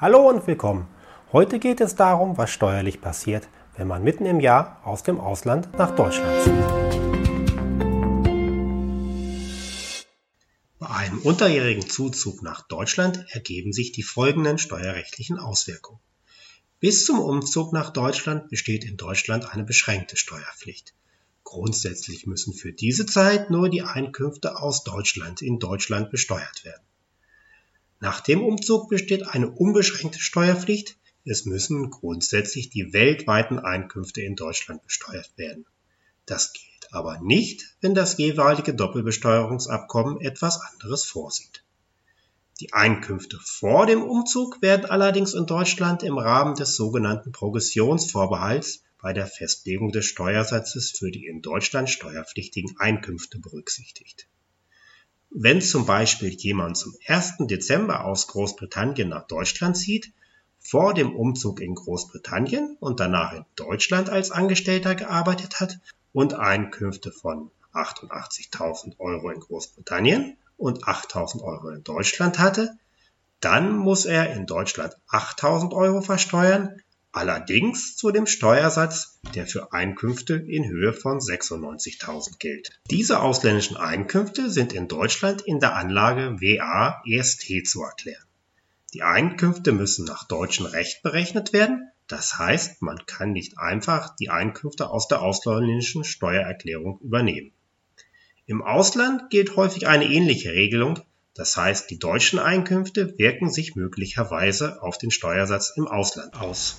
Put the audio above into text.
Hallo und willkommen. Heute geht es darum, was steuerlich passiert, wenn man mitten im Jahr aus dem Ausland nach Deutschland zieht. Bei einem unterjährigen Zuzug nach Deutschland ergeben sich die folgenden steuerrechtlichen Auswirkungen. Bis zum Umzug nach Deutschland besteht in Deutschland eine beschränkte Steuerpflicht. Grundsätzlich müssen für diese Zeit nur die Einkünfte aus Deutschland in Deutschland besteuert werden. Nach dem Umzug besteht eine unbeschränkte Steuerpflicht, es müssen grundsätzlich die weltweiten Einkünfte in Deutschland besteuert werden. Das gilt aber nicht, wenn das jeweilige Doppelbesteuerungsabkommen etwas anderes vorsieht. Die Einkünfte vor dem Umzug werden allerdings in Deutschland im Rahmen des sogenannten Progressionsvorbehalts bei der Festlegung des Steuersatzes für die in Deutschland steuerpflichtigen Einkünfte berücksichtigt. Wenn zum Beispiel jemand zum 1. Dezember aus Großbritannien nach Deutschland zieht, vor dem Umzug in Großbritannien und danach in Deutschland als Angestellter gearbeitet hat und Einkünfte von 88.000 Euro in Großbritannien und 8.000 Euro in Deutschland hatte, dann muss er in Deutschland 8.000 Euro versteuern, allerdings zu dem Steuersatz, der für Einkünfte in Höhe von 96.000 gilt. Diese ausländischen Einkünfte sind in Deutschland in der Anlage WA EST zu erklären. Die Einkünfte müssen nach deutschem Recht berechnet werden, das heißt, man kann nicht einfach die Einkünfte aus der ausländischen Steuererklärung übernehmen. Im Ausland gilt häufig eine ähnliche Regelung, das heißt, die deutschen Einkünfte wirken sich möglicherweise auf den Steuersatz im Ausland aus.